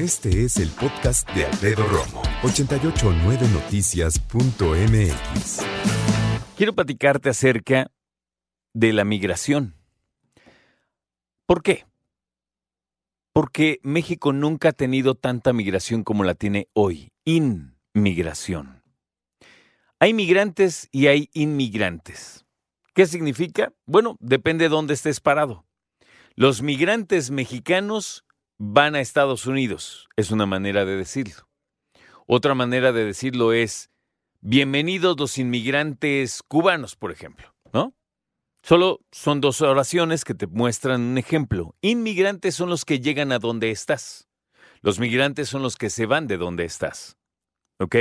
Este es el podcast de Alfredo Romo, 889noticias.mx. Quiero platicarte acerca de la migración. ¿Por qué? Porque México nunca ha tenido tanta migración como la tiene hoy, inmigración. Hay migrantes y hay inmigrantes. ¿Qué significa? Bueno, depende de dónde estés parado. Los migrantes mexicanos van a Estados Unidos, es una manera de decirlo. Otra manera de decirlo es, bienvenidos los inmigrantes cubanos, por ejemplo, ¿no? Solo son dos oraciones que te muestran un ejemplo. Inmigrantes son los que llegan a donde estás. Los migrantes son los que se van de donde estás. ¿Ok?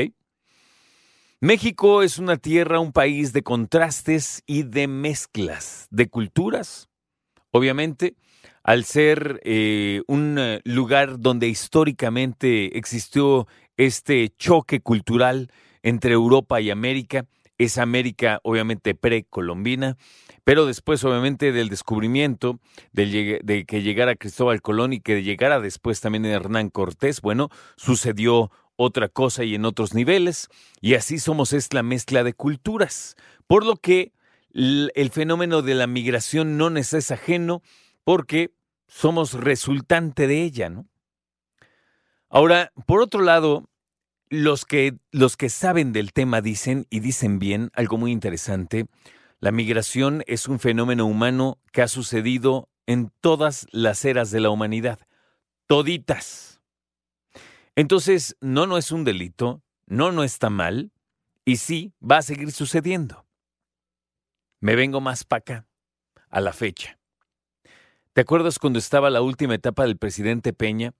México es una tierra, un país de contrastes y de mezclas, de culturas. Obviamente, al ser eh, un eh, lugar donde históricamente existió este choque cultural entre Europa y América, es América obviamente precolombina, pero después obviamente del descubrimiento, de que llegara Cristóbal Colón y que llegara después también Hernán Cortés, bueno, sucedió otra cosa y en otros niveles, y así somos es la mezcla de culturas, por lo que el fenómeno de la migración no nos es ajeno porque somos resultante de ella, ¿no? Ahora, por otro lado, los que, los que saben del tema dicen, y dicen bien, algo muy interesante, la migración es un fenómeno humano que ha sucedido en todas las eras de la humanidad, toditas. Entonces, no, no es un delito, no, no está mal, y sí, va a seguir sucediendo. Me vengo más para acá, a la fecha. ¿Te acuerdas cuando estaba la última etapa del presidente Peña?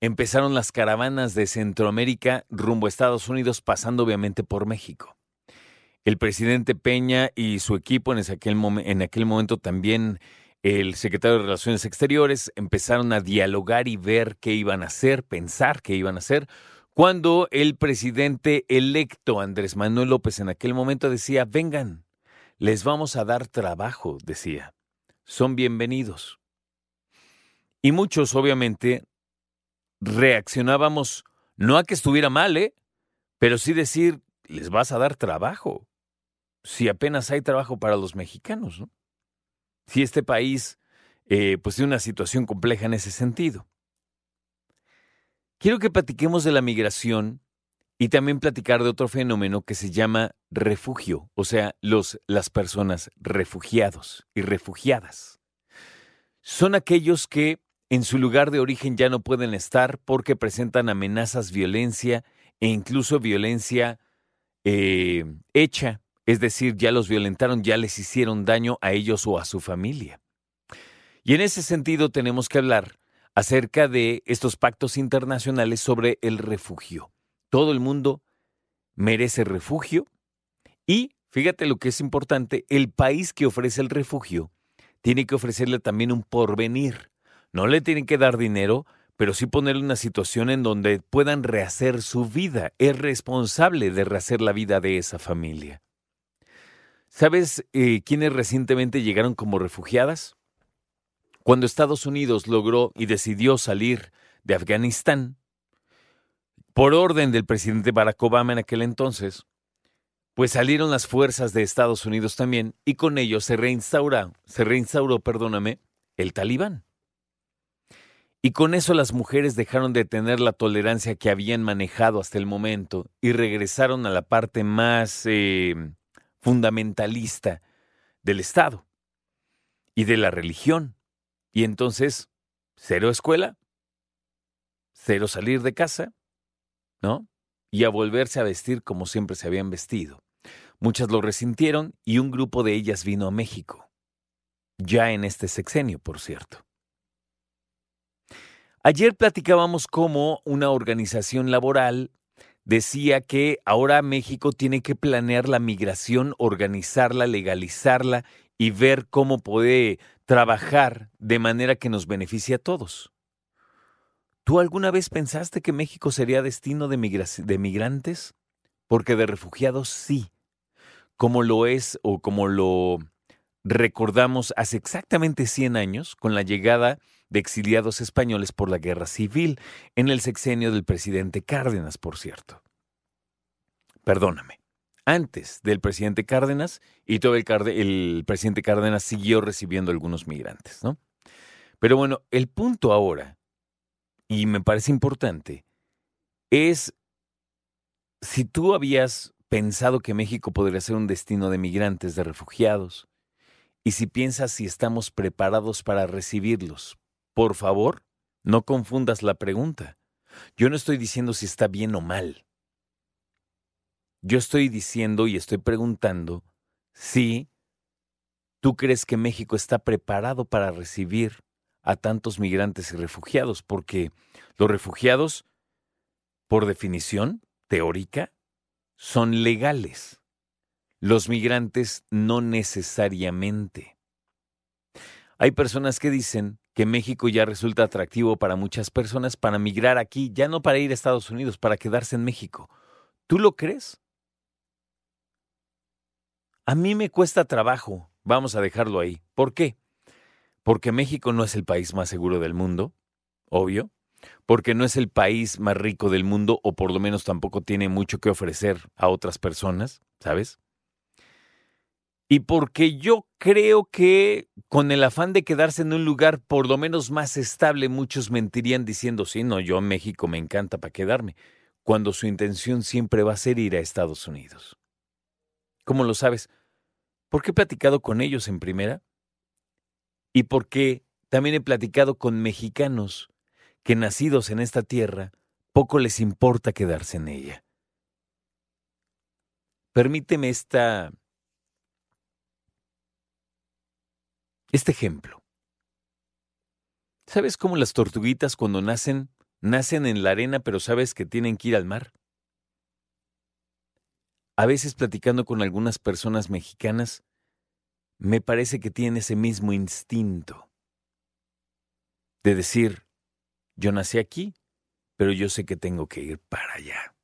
Empezaron las caravanas de Centroamérica rumbo a Estados Unidos, pasando obviamente por México. El presidente Peña y su equipo en aquel, en aquel momento también el secretario de Relaciones Exteriores empezaron a dialogar y ver qué iban a hacer, pensar qué iban a hacer, cuando el presidente electo Andrés Manuel López en aquel momento decía, vengan, les vamos a dar trabajo, decía, son bienvenidos. Y muchos, obviamente, reaccionábamos, no a que estuviera mal, ¿eh? pero sí decir, les vas a dar trabajo, si apenas hay trabajo para los mexicanos, ¿no? si este país eh, pues tiene una situación compleja en ese sentido. Quiero que platiquemos de la migración y también platicar de otro fenómeno que se llama refugio, o sea, los, las personas refugiados y refugiadas. Son aquellos que en su lugar de origen ya no pueden estar porque presentan amenazas, violencia e incluso violencia eh, hecha es decir, ya los violentaron, ya les hicieron daño a ellos o a su familia. Y en ese sentido tenemos que hablar acerca de estos pactos internacionales sobre el refugio. Todo el mundo merece refugio y, fíjate lo que es importante, el país que ofrece el refugio tiene que ofrecerle también un porvenir. No le tienen que dar dinero, pero sí ponerle una situación en donde puedan rehacer su vida. Es responsable de rehacer la vida de esa familia. ¿Sabes eh, quiénes recientemente llegaron como refugiadas? Cuando Estados Unidos logró y decidió salir de Afganistán, por orden del presidente Barack Obama en aquel entonces, pues salieron las fuerzas de Estados Unidos también y con ello se reinstauró, se reinstauró, perdóname, el talibán. Y con eso las mujeres dejaron de tener la tolerancia que habían manejado hasta el momento y regresaron a la parte más eh, fundamentalista del Estado y de la religión. Y entonces, cero escuela, cero salir de casa, ¿no? Y a volverse a vestir como siempre se habían vestido. Muchas lo resintieron y un grupo de ellas vino a México, ya en este sexenio, por cierto. Ayer platicábamos cómo una organización laboral decía que ahora México tiene que planear la migración, organizarla, legalizarla y ver cómo puede trabajar de manera que nos beneficie a todos. ¿Tú alguna vez pensaste que México sería destino de, migrantes? Porque de refugiados sí, como lo es o como lo recordamos hace exactamente 100 años con la llegada de exiliados españoles por la guerra civil en el sexenio del presidente Cárdenas, por cierto. Perdóname, antes del presidente Cárdenas y todo el, el presidente Cárdenas siguió recibiendo algunos migrantes, ¿no? Pero bueno, el punto ahora, y me parece importante, es si tú habías pensado que México podría ser un destino de migrantes, de refugiados, y si piensas si estamos preparados para recibirlos, por favor, no confundas la pregunta. Yo no estoy diciendo si está bien o mal. Yo estoy diciendo y estoy preguntando si tú crees que México está preparado para recibir a tantos migrantes y refugiados, porque los refugiados, por definición teórica, son legales. Los migrantes no necesariamente. Hay personas que dicen que México ya resulta atractivo para muchas personas para migrar aquí, ya no para ir a Estados Unidos, para quedarse en México. ¿Tú lo crees? A mí me cuesta trabajo, vamos a dejarlo ahí. ¿Por qué? Porque México no es el país más seguro del mundo, obvio, porque no es el país más rico del mundo o por lo menos tampoco tiene mucho que ofrecer a otras personas, ¿sabes? Y porque yo creo que con el afán de quedarse en un lugar por lo menos más estable, muchos mentirían diciendo, sí, no, yo México me encanta para quedarme, cuando su intención siempre va a ser ir a Estados Unidos. ¿Cómo lo sabes? Porque he platicado con ellos en primera y porque también he platicado con mexicanos que nacidos en esta tierra, poco les importa quedarse en ella. Permíteme esta este ejemplo. ¿Sabes cómo las tortuguitas cuando nacen nacen en la arena pero sabes que tienen que ir al mar? A veces platicando con algunas personas mexicanas, me parece que tienen ese mismo instinto de decir, yo nací aquí, pero yo sé que tengo que ir para allá.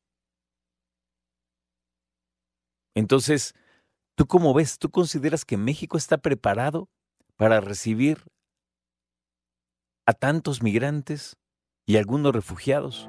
Entonces, ¿tú cómo ves? ¿Tú consideras que México está preparado para recibir a tantos migrantes y algunos refugiados?